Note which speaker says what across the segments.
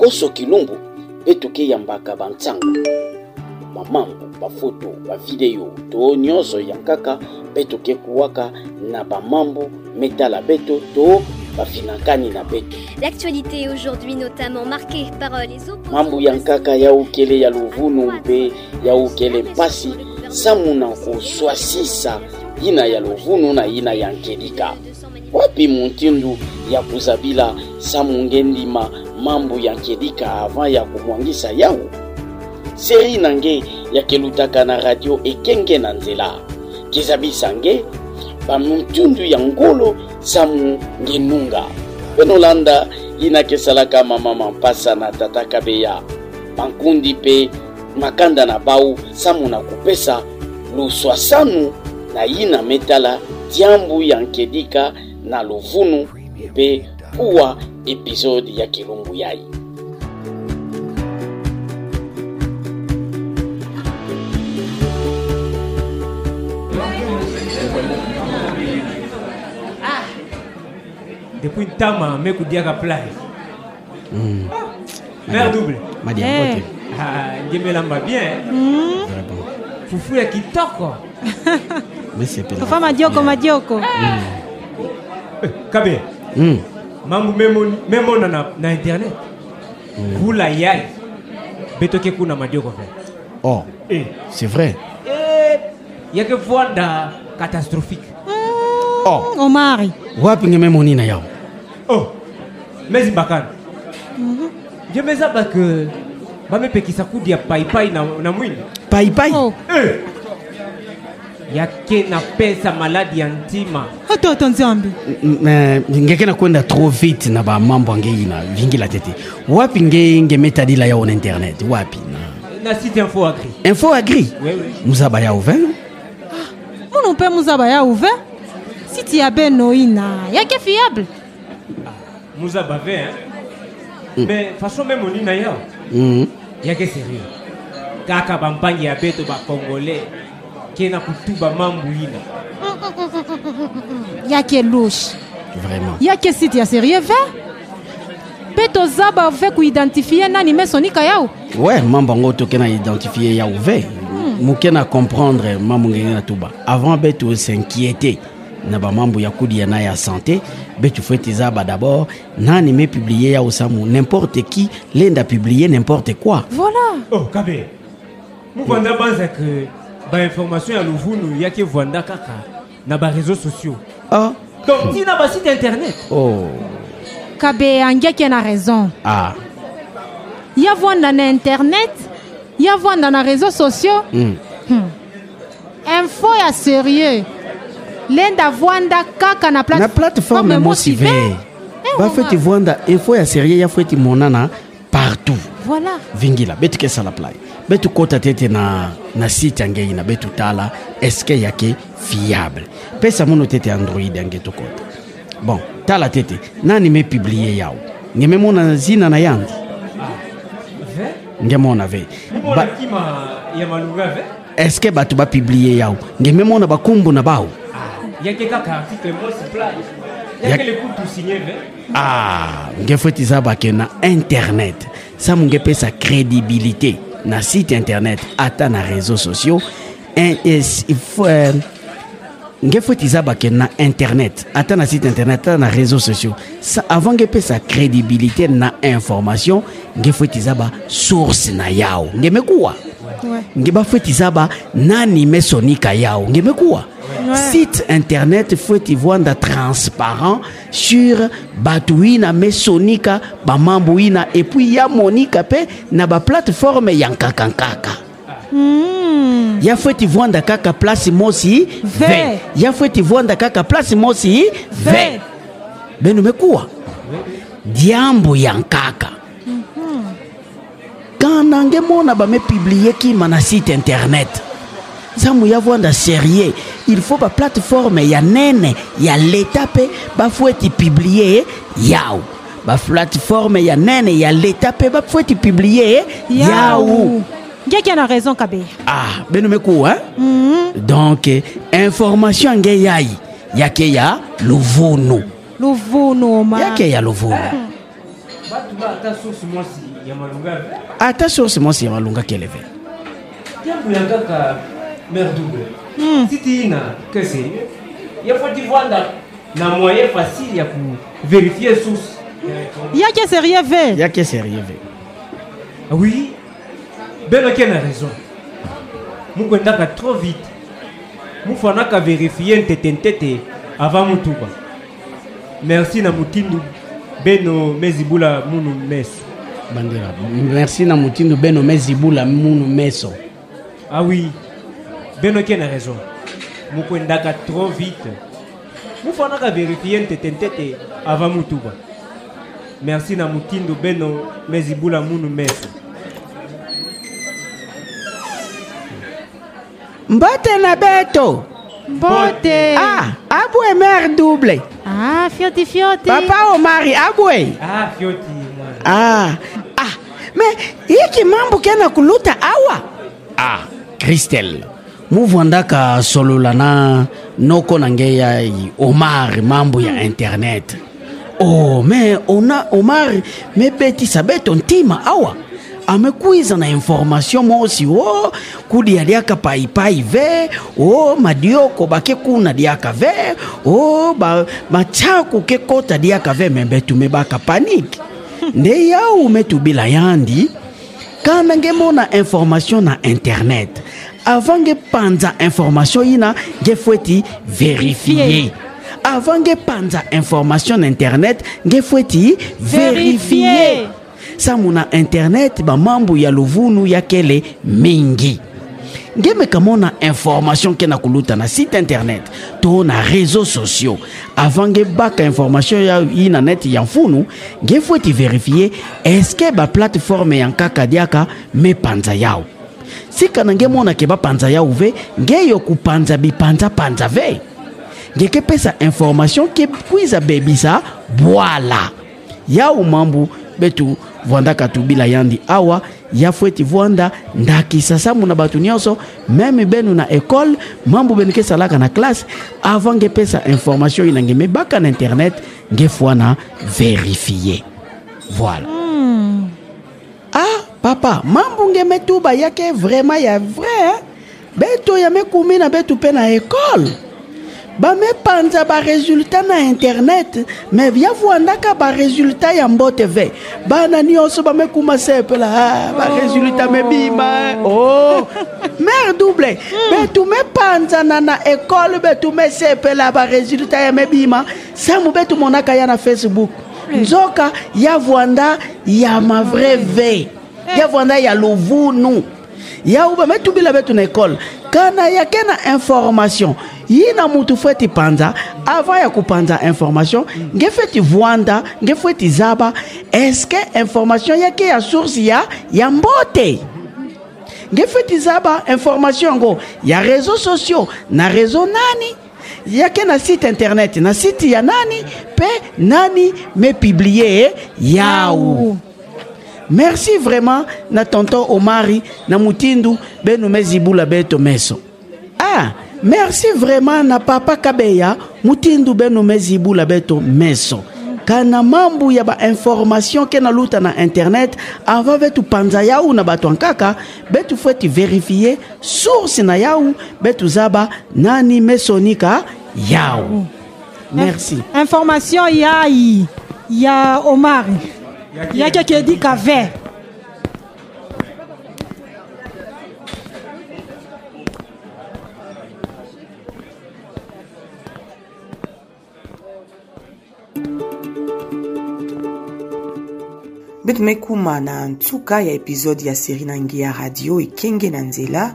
Speaker 1: nkoso kilumbu mpe tokeyambaka bantango bamambo bafoto bavideo to nyonso ya kaka mpe tokekuwaka na bamambo metala beto to bafinankani na beto.
Speaker 2: L'actualité aujourd'hui notamment marquée par euh, les
Speaker 1: mambo ya nkaka ya ukele ya luvunu mpe ya ukele mpasi samu na koswasisa yina ya luvunu na yina ya nkelika wapi muntindu ya kuzabila samunge ndima mambo ya nkelika avant ya kumwangisa yawu seri na nge yakelutaka na radio ekenge na nzela. Kezabisa nge bamutundu ya ngolo samu ngenunga. Penolanda yina kesalaka mama mampasa na tata kabeya. Bankundi mpe makanda na bau samu na kopesa luswa sanu na yina metala diambu ya nkedika na lovunu mpe puwa episode ya kilumbu yai.
Speaker 3: Depuis ntama me kudiaka plage. Mer double.
Speaker 4: Madia
Speaker 5: Eh.
Speaker 4: Mbote.
Speaker 3: Ah, ngemelamba bien
Speaker 4: Vraiment.
Speaker 3: fufu ya kitoko
Speaker 4: Mais c'est pas
Speaker 5: tofa madioko madioko.
Speaker 3: Eh, kabe
Speaker 4: Mm.
Speaker 3: Mambo memoni- memona na, na internet kula yai betoke kuna madioko fe
Speaker 4: Oh,
Speaker 3: eh.
Speaker 4: c'est vrai.
Speaker 3: eh, yake voanda catastrophique
Speaker 4: Oh,
Speaker 5: omari
Speaker 4: wapi ngememoni na yao?
Speaker 3: oh mezi bakana je meza bake bamepekisa kudi ya paipai na, na mwini
Speaker 4: Pai pai?
Speaker 5: oh.
Speaker 3: eh. Yake na pesa maladi ya ntima.
Speaker 5: Ototo nzambe
Speaker 4: M- m- ngekena kwenda trop vite na bamambo angeina vingila tete. Wapi nge ngemetadila yao na internet? Wapi na?
Speaker 3: Na site info agri.
Speaker 4: Info agri?
Speaker 3: Oui, oui.
Speaker 4: muzaba yao vin
Speaker 5: munu mpe muzaba ya ouvert? Siti ya benoina yake fiable
Speaker 3: muza bave hein? mais façon même onina yao
Speaker 4: mm.
Speaker 3: yake sérieux. Kaka bampangi ya beto bacongolais kena kutuba mambu ina
Speaker 5: yake lushe
Speaker 4: vraiment.
Speaker 5: Yake siti ya sérieux ve mpe toza bave kuidentifie nani mesonika yao?
Speaker 4: Ouais mambo yango tokena identifie yao ve moke na comprendre mambo ngenge na tuba. Avant be to s'inquiéter na bamambo ya kudi ya na ya santé be tu faut eza ba d'abord nani me publier yao samu? N'importe qui lenda publier n'importe quoi.
Speaker 5: Voilà.
Speaker 3: Oh kabe muvanda banza ke bainformation ya luvunu yake vwanda kaka na bareseau sociaux.
Speaker 4: Ah.
Speaker 3: Donc ntina basite internet.
Speaker 4: Oh.
Speaker 5: Kabe angiaki na raison.
Speaker 4: Ah.
Speaker 5: Ya vwanda na internet ya vwanda na réseaux sociaux.
Speaker 4: Mm.
Speaker 5: info ya sérieux. Lenda vwanda kaka na
Speaker 4: na plateforme mosi ve bafeti vwanda info ya serie ya feti monana partout.
Speaker 5: Voilà.
Speaker 4: Vingila be tukesala plai be tukota tete na, na site yange ina be tutala eske yake fiable? Pesa muno tete android yange tukota bon tala tete nani mepiblie yao? Ngememona zina na yandi? Ngemona ve? Ba... eske bato bapiblie yao? Ngememona bakumbu na bao?
Speaker 3: Ah,
Speaker 4: ah ngefo ete eza bake na internet. Sa mungepesa crédibilité. Na site internet ata na réseaux sociaux. Euh, nge foti eza bake na internet ata na site internet ata na réseaux sociaux. Sa, avant nge pesa crédibilité na information nge foti eza ba source na yao. Ngemekuwa
Speaker 5: ouais.
Speaker 4: nge bafeti eza ba nani mesonika yao. Ngemekuwa
Speaker 5: Ouais.
Speaker 4: site internet feti vwanda transparent sur bato wina mesonika bamambo wina epuis ya monika mpe na baplateforme ya nkakankaka
Speaker 5: mm.
Speaker 4: ya vwanda kaka place mosi
Speaker 5: Ve.
Speaker 4: ya feti vwanda kaka place mosi ve beno mekuwa diambo ya nkaka kana nge mona bamepiblie kima na site internet nzambu ya vwanda serie il faut baplateforme ya nene ya leta mpe bafo eti piblie yao. Baplateforme ya nene ya leta mpe bafo eti piblie yau
Speaker 5: ngiaki na raison kabe.
Speaker 4: Ah beno mekuwa hein?
Speaker 5: mm.
Speaker 4: donc eh, information nge yai yake ya luvunu
Speaker 5: lovunu Omar.
Speaker 4: yake ya lovunu
Speaker 3: batu ba ata source mwasi ya malunga
Speaker 4: ata source mosi ya malunga keleve
Speaker 3: jambo ya kaka mare double siti ina que sérieux? Ya foti vwanda na moyen facile ya kuvérifier source.
Speaker 5: Yake sérieux ve
Speaker 4: yake sérieux ve
Speaker 3: Ah oui? Belaki na raison. Mukwendaka trop vite. Mufanaka vérifie ntetentete avant mutuba merci na mutindu beno mezibula munu meso
Speaker 4: bandela merci na motindo beno mezibula munu meso
Speaker 3: ah oui beno ke na raison. Mukwendaka trop vite. Mufanaka vérifie ntetentete avant mutuba merci na mutindu beno mezibula munu meso
Speaker 4: mbote na beto.
Speaker 5: Mbote.
Speaker 4: Ah abwe mare double.
Speaker 5: Ah fioti fioti.
Speaker 4: Papa omari abwe.
Speaker 3: Ah fioti
Speaker 4: ah ah me hiki mambo kena kuluta awa. Ah kristel muvwandaka solola na noko na nge ya omar mambo ya internet. Oh me ona omar mebetisa beto ntima awa. Amekwiza na information mosi o kudia diaka paipai ve o madioko bake kuna diaka ve o ba, machaku ke kota diaka ve me betu me baka paniki nde yau metubila yandi kana nge mona information na internet avant nge panza information ina nge fweti verifie avant nge panza information na internet nge fweti verifie
Speaker 5: Verifie.
Speaker 4: samu na internet bamambu ya luvunu yakele mingi. Ngemeka mona information ke na kuluta na site internet to na réseaux sociaux avant nge baka information ya i na net ya mfunu nge fo ti verifie eske baplateforme ya nkaka diaka me panza yao tika na nge monake bapanza yahove nge yokupanza bipanzapanza ve. Ngekepesa information kekuiza bebisa bwala. Yau mambu betu vwandaka tu bila yandi awa yafu eti vwanda ndakisa sambu na bato nyonso meme benu na ekole mambu benu kesalaka na klase avant ngepesa information oyo na nge mebaka na internet ngefu wana verifie voilà mm. Papa mambu nge metuba yake vraiment ya vrai hein? betu ya mekumi na betu mpe na ekole bamepanza baresultat na internet me yavwandaka baresultat ya mbote ve. Bana nyonso bamekuma sepela ah, baresultat mebima oh. mare double betu mepanzana na ekole betu mesepela baresultat ya mebima. Samu betu monaka ya na facebook. Nzoka yavwanda ya mavrai ve yavwanda ya lovunu yauba metubila betu na ekole kana yake na information yi na mutu eti panza avant ya kupanza information nge fo eti vwanda nge fo eti zaba eske information yake ya source ya ya mbote nge zaba information yango ya réseaux sociaux na réseau nani yake na site internet na site ya nani mpe nani mepiblie yau merci vraiment na tonton omari na mutindu benu mezibula beto meso ah merci vraiment na papa kabeya mutindu benu mezibula beto meso kana mambu ya bainformation ke na luta na internet avant betu panza yau na bato ankaka betu fo eti verifie source na yau betu zaba nani mesonika yau. Merci.
Speaker 5: Information ya i ya omar yake kedika ve
Speaker 6: mbe tumekuma na ntuka ya episode ya seri na ngi ya radio ekenge na nzela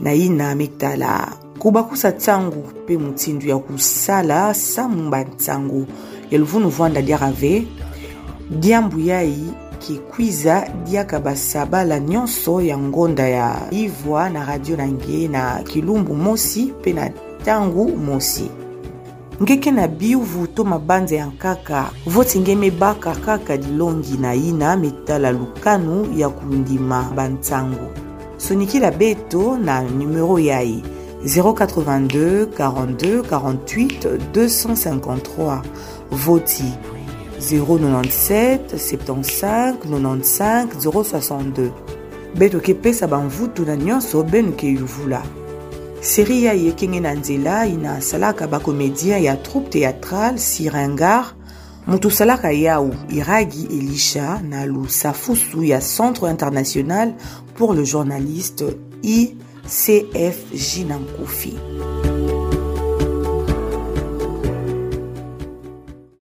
Speaker 6: na ye na mitala. Kobakusa ntango mpe motindu ya kosala samumba ntango ya luvunu vwanda diaka ve diambu yai kikwiza diaka basabala nyonso ya ngonda ya ivwa na radio na nge na kilumbu mosi mpe na ntangu mosi. Ngeke na biuvu to mabanza ya nkaka voti nge mebaka kaka dilongi na ina mitala lukanu ya kundima bantsango sonikila beto na numero yai 082 42 48 253 voti 097 75 95 062 mpe tokepesa bamvutu na nyonso benu ke yuvula. Seri ya ye ekenge na nzela ina asalaka bacomédien ya troupe théâtrale sirengar moto asalaka yawu iragi elisha na lusafusu ya centre international pour le journaliste icfj na nkufi